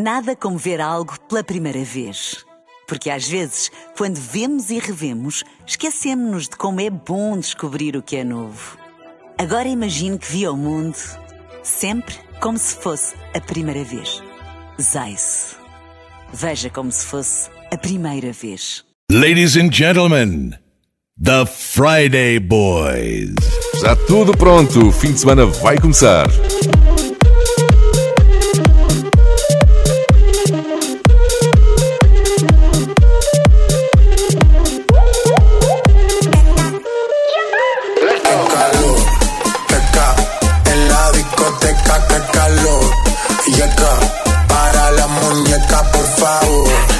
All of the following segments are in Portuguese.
Nada como ver algo pela primeira vez. Porque às vezes, quando vemos e revemos, esquecemos-nos de como é bom descobrir o que é novo. Agora imagine que viu o mundo sempre como se fosse a primeira vez. Zais. Veja como se fosse a primeira vez. Ladies and gentlemen, The Friday Boys. Já tudo pronto, o fim de semana vai começar. favor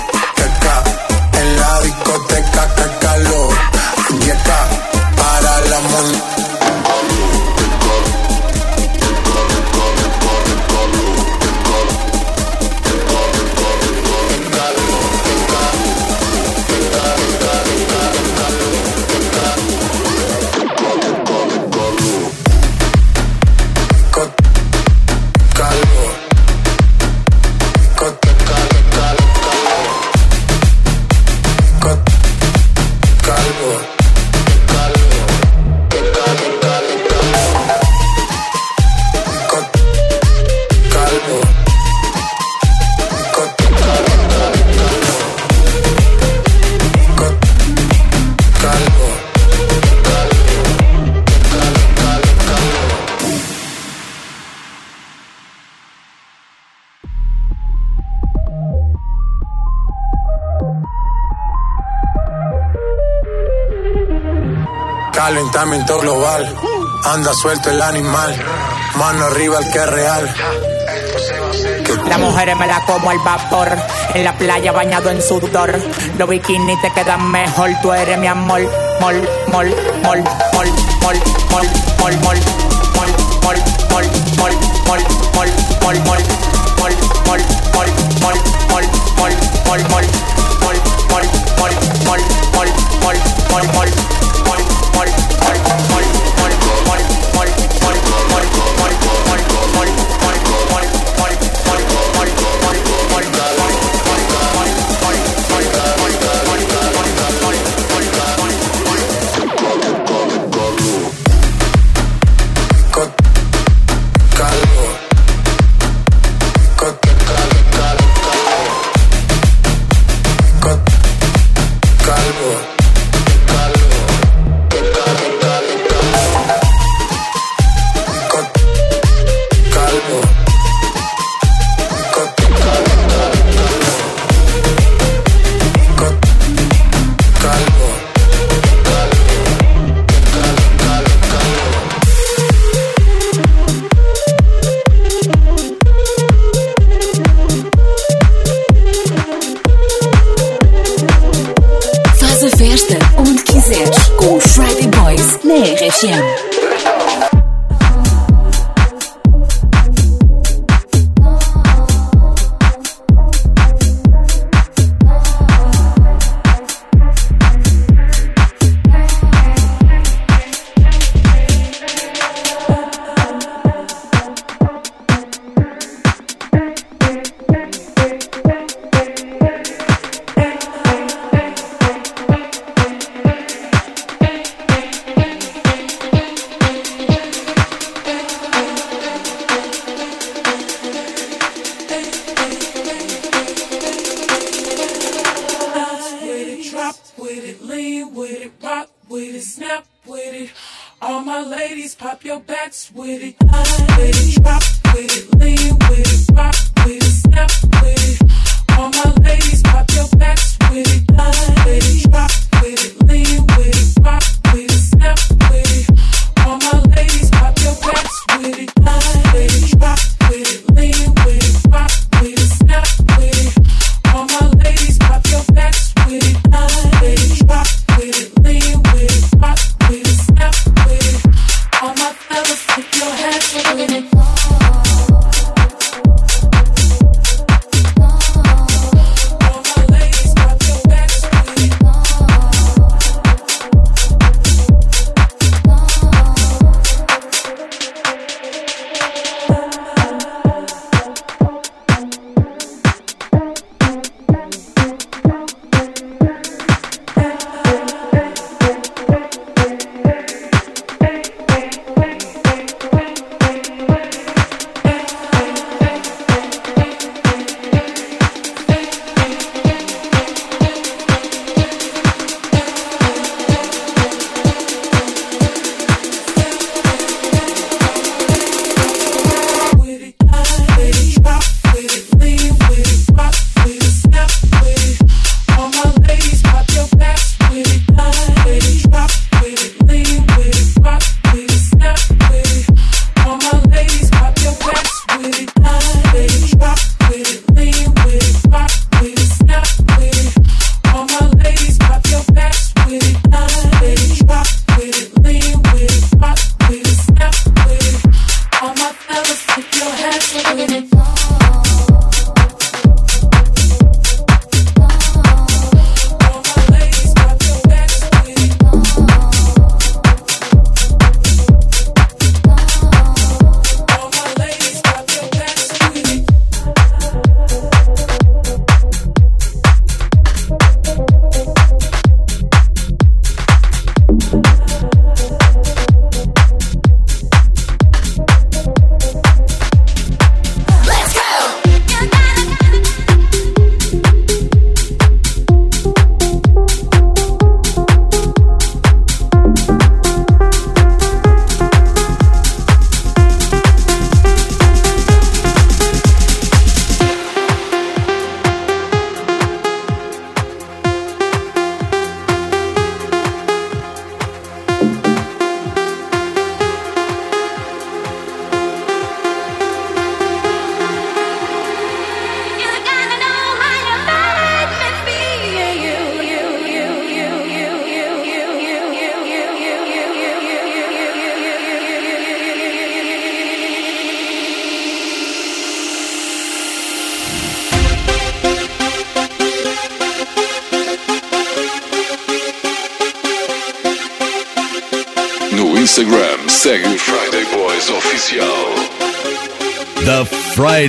Calentamiento global, anda suelto el animal, mano arriba el que es real. Las mujeres me la como al vapor, en la playa bañado en sudor. Los bikinis te quedan mejor, tú eres mi amor. Mol, mol, mol, mol, mol, mol, mol, mol, mol, mol, mol, mol, mol, mol, mol, mol, mol, mol, onde quiseres com os Friday Boys na RFM.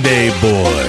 Friday Boys.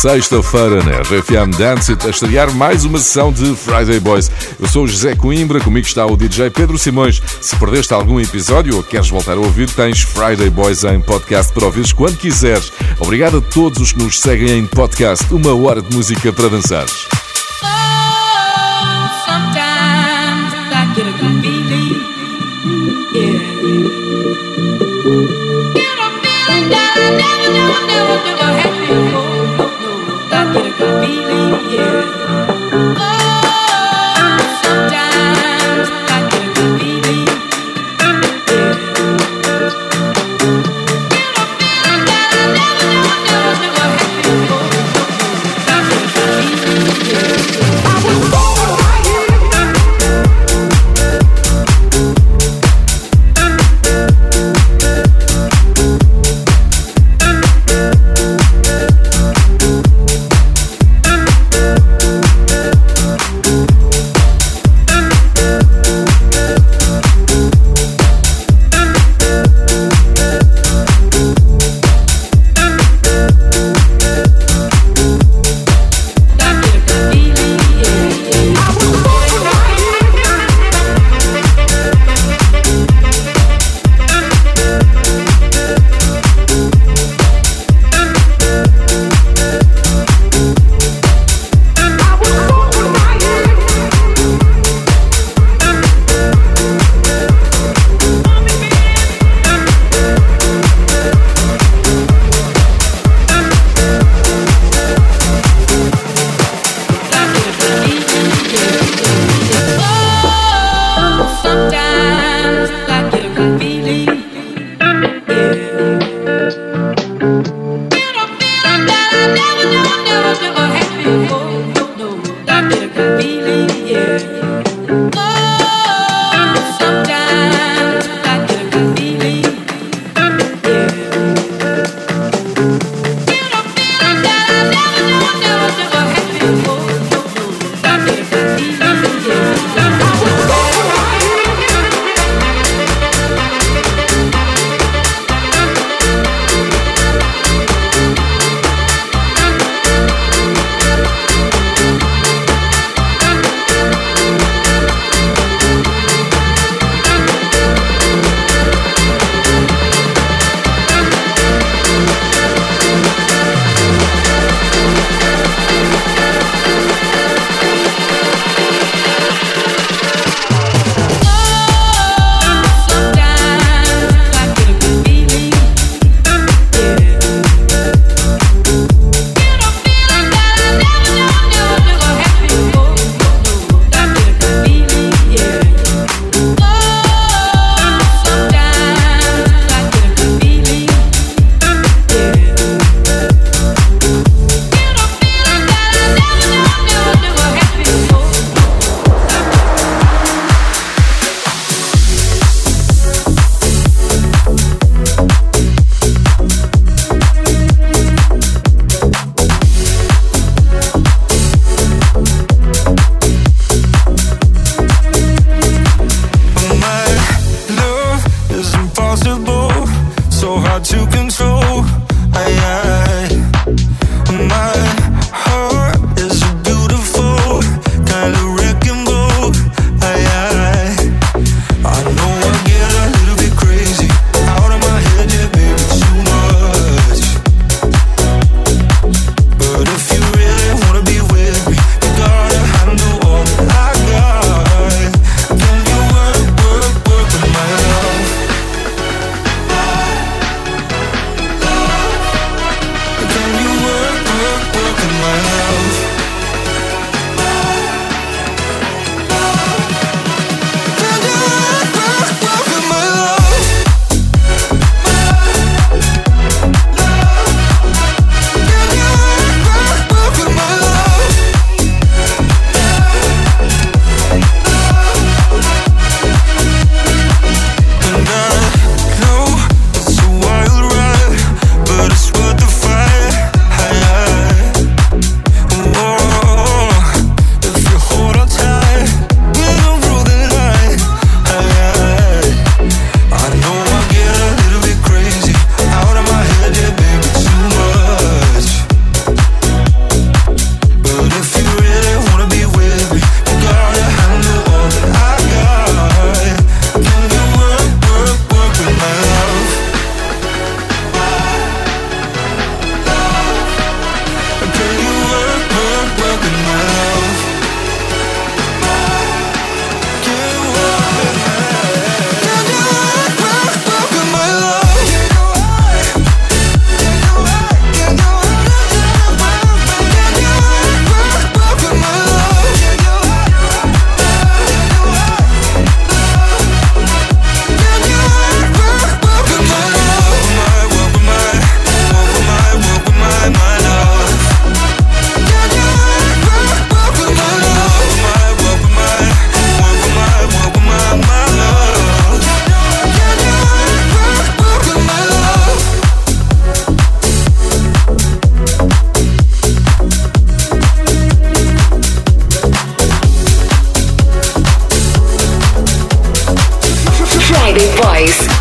Sexta-feira na RFM Dance a estrear mais uma sessão de Friday Boys. Eu sou o José Coimbra, comigo está o DJ Pedro Simões. Se perdeste algum episódio ou queres voltar a ouvir, tens Friday Boys em podcast para ouvires quando quiseres. Obrigado a todos os que nos seguem em podcast. Uma hora de música para dançar.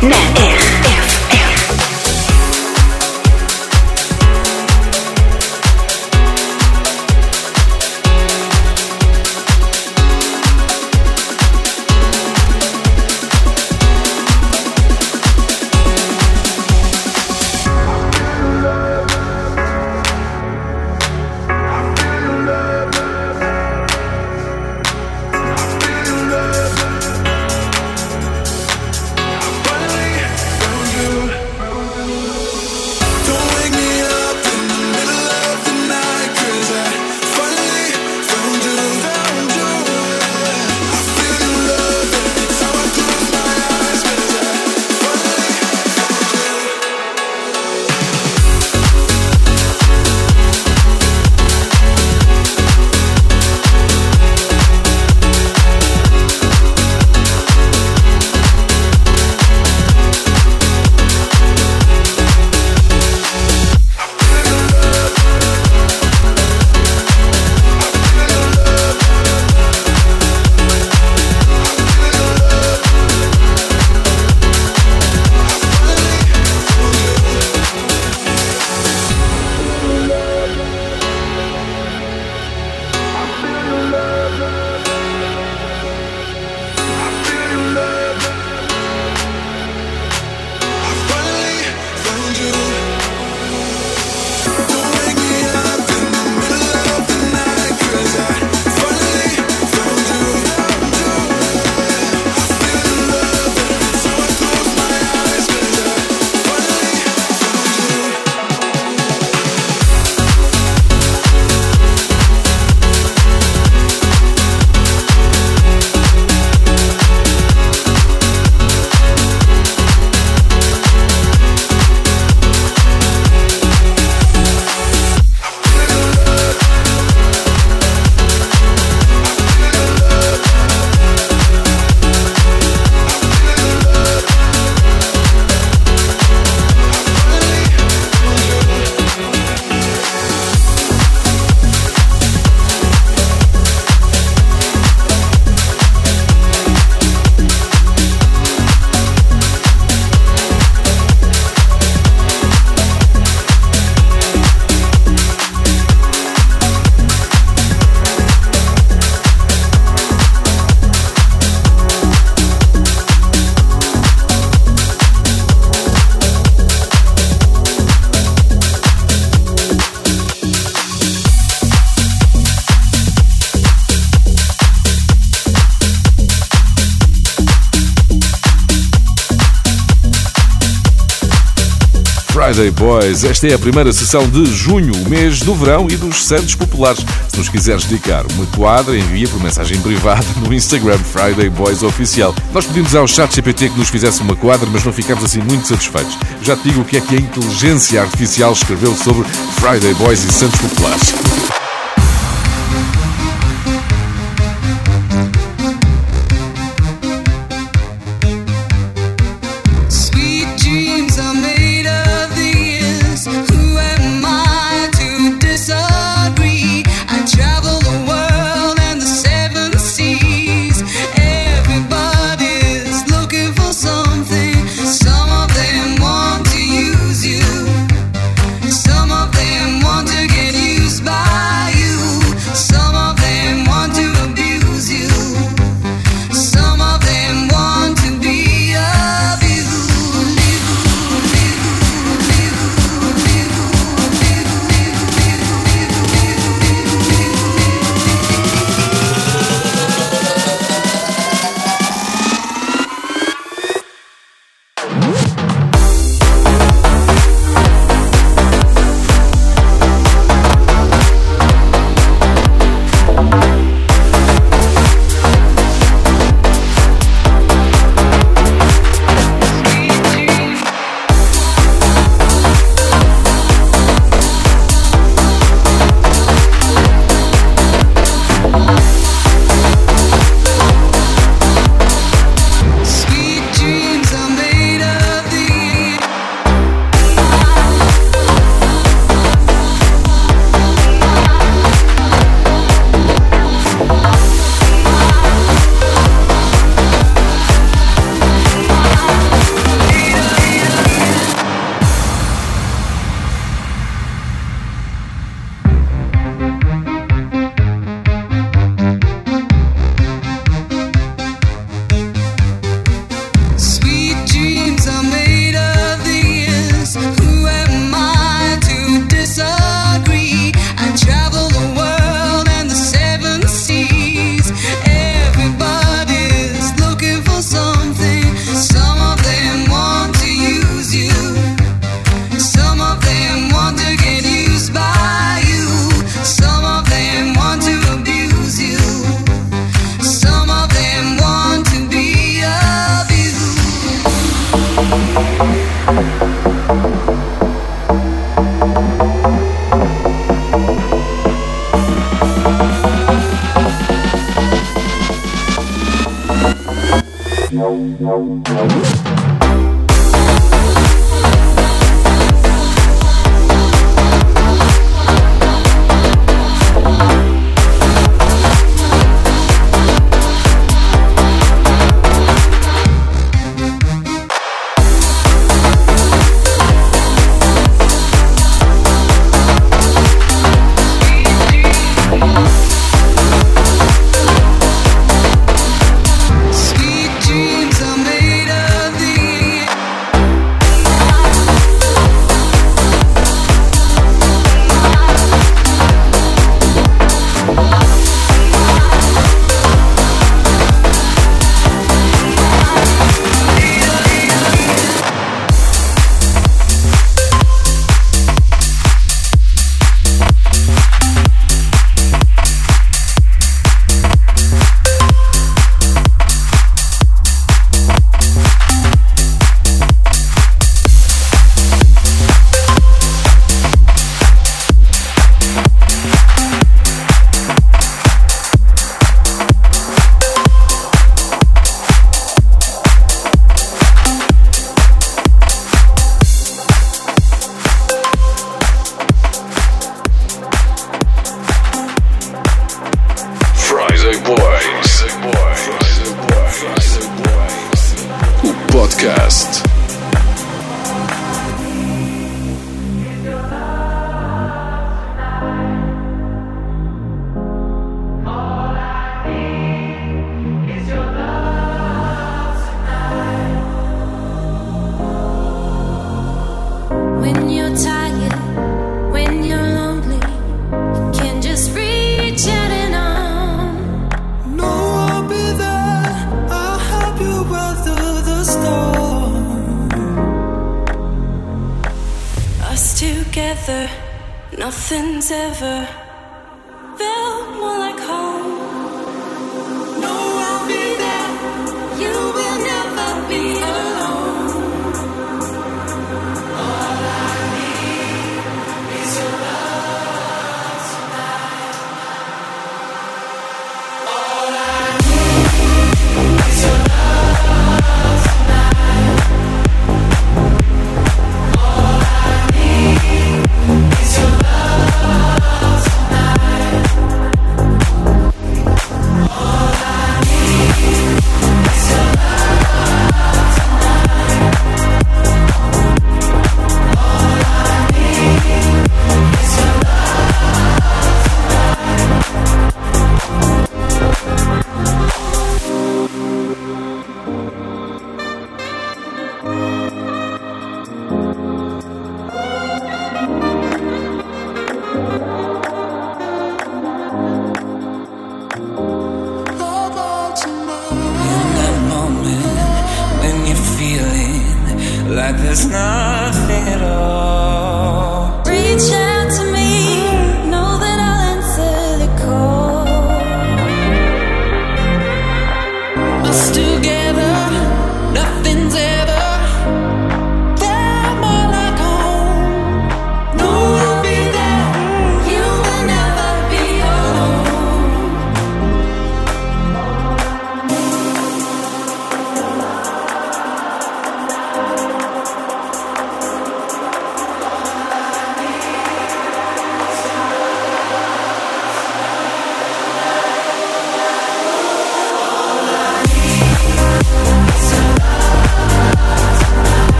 Net Air. Friday Boys. Esta é a primeira sessão de junho, o mês do verão e dos Santos Populares. Se nos quiseres dedicar uma quadra, envia por mensagem privada no Instagram Friday Boys Oficial. Nós pedimos ao chat GPT que nos fizesse uma quadra, mas não ficámos assim muito satisfeitos. Já te digo o que é que a inteligência artificial escreveu sobre Friday Boys e Santos Populares.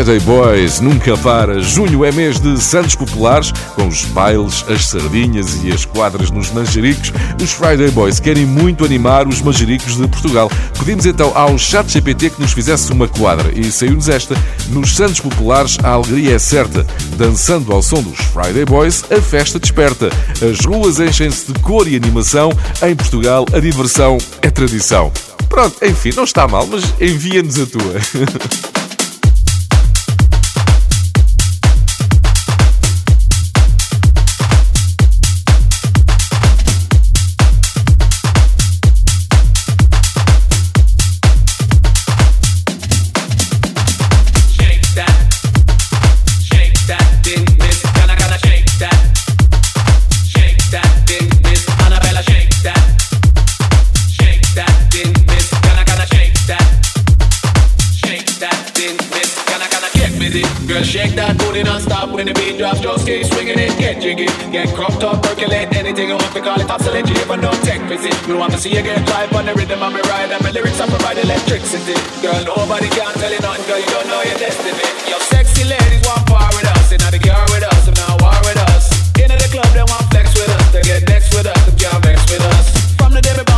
Friday Boys nunca para. Junho é mês de Santos Populares, com os bailes, as sardinhas e as quadras nos manjericos. Os Friday Boys querem muito animar os manjericos de Portugal. Pedimos então ao ChatGPT que nos fizesse uma quadra e saiu-nos esta. Nos Santos Populares a alegria é certa. Dançando ao som dos Friday Boys, a festa desperta. As ruas enchem-se de cor e animação. Em Portugal, a diversão é tradição. Pronto, enfim, não está mal, mas envia-nos a tua. Get cropped up, percolate anything you want to call it obsolete. You even don't take visit. Me want to see you get live on the rhythm of me ride. And my lyrics I provide electricity. Girl, nobody can tell you nothing, girl. You don't know your destiny. Your sexy ladies want part with us. They're not girl with us, they're not war with us. In the club, they want flex with us. They get next with us, they can't vex with us. From the day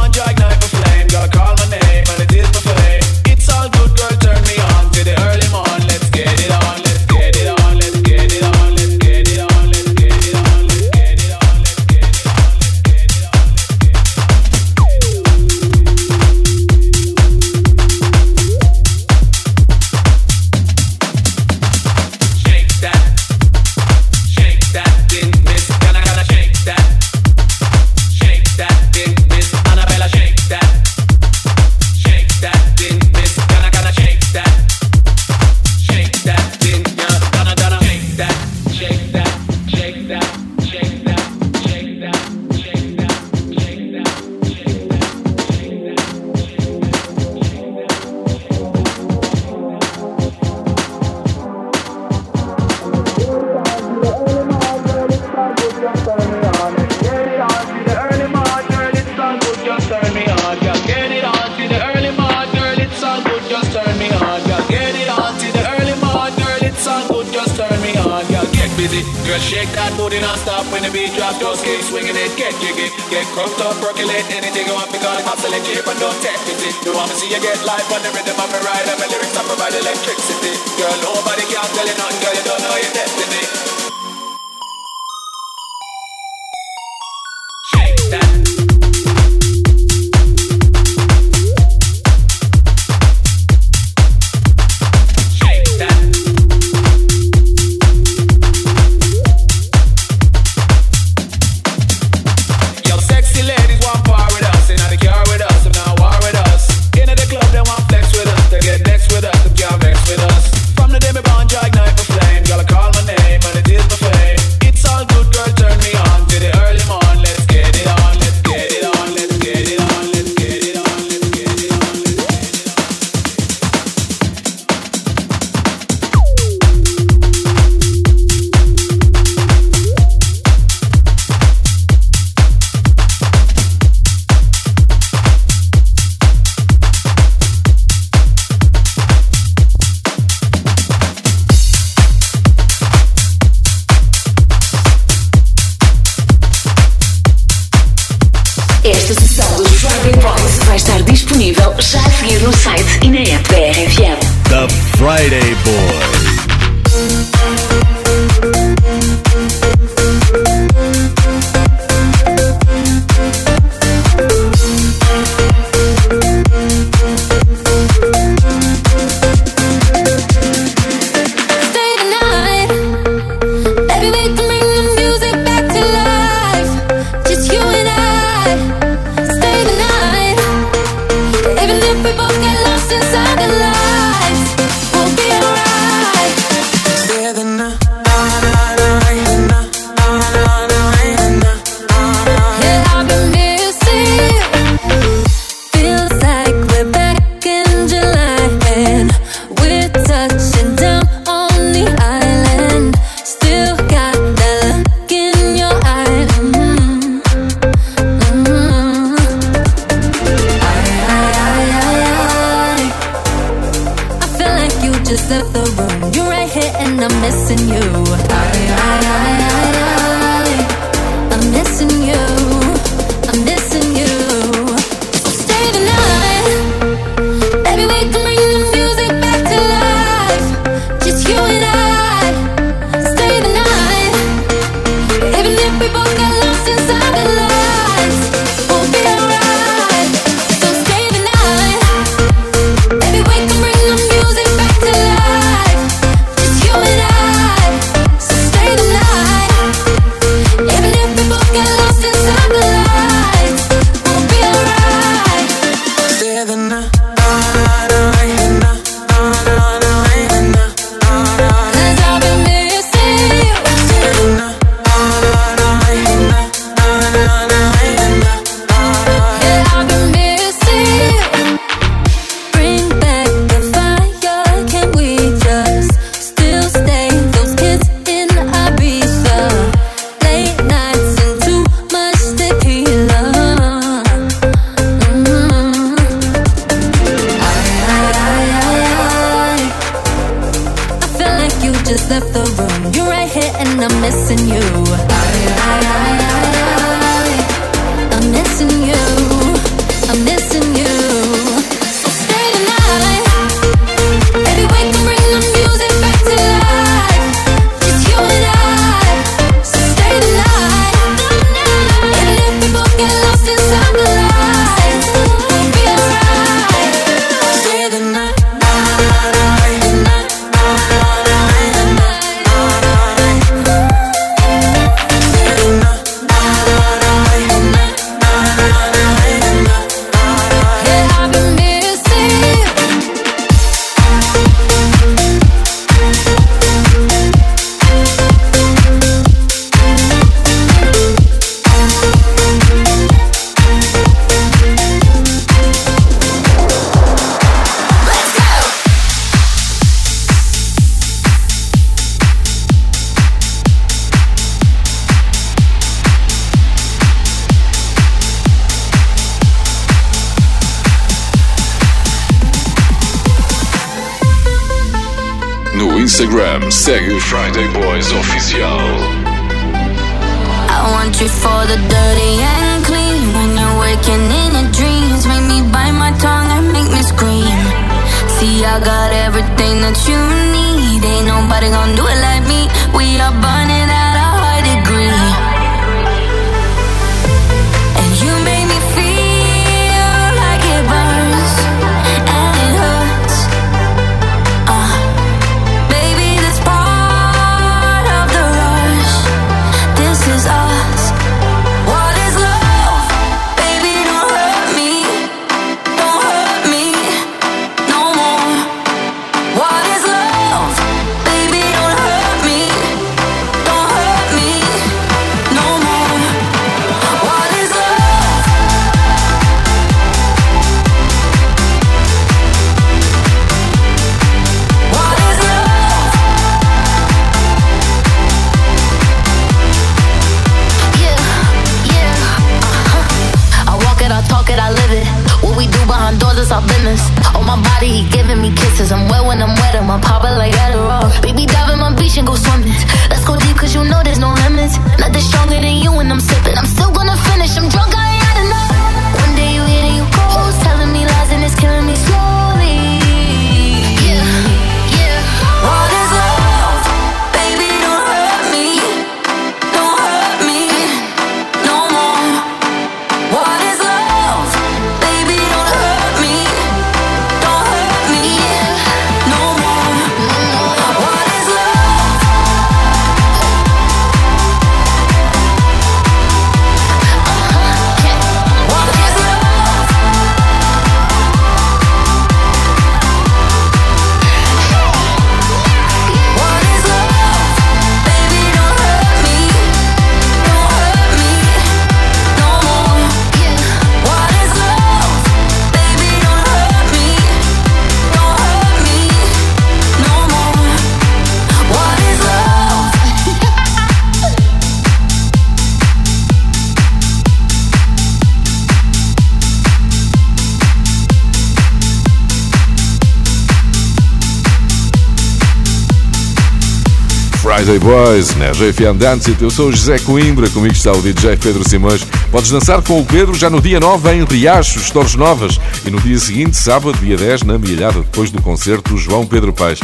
Friday Boys né? JFM Dance. Eu sou o José Coimbra, comigo está o DJ Pedro Simões. Podes dançar com o Pedro já no dia 9 em Riachos, Torres Novas, e no dia seguinte, sábado, dia 10, na Milhada, depois do concerto do João Pedro Paes.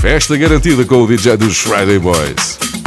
Festa garantida com o DJ dos Friday Boys.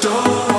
door.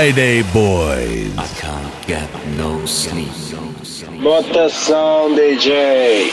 Friday Boys. I can't get no sleep. Lotação DJ.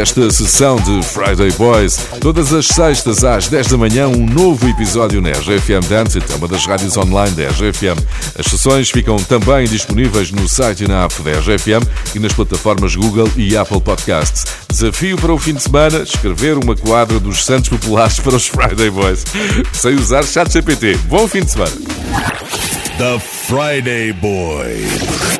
Desta sessão de Friday Boys. Todas as sextas às 10 da manhã, um novo episódio na RGFM Dance é uma das rádios online da RGFM. As sessões ficam também disponíveis no site e na app da RGFM e nas plataformas Google e Apple Podcasts. Desafio para o fim de semana: escrever uma quadra dos Santos Populares para os Friday Boys. Sem usar chat GPT. Bom fim de semana. The Friday Boys.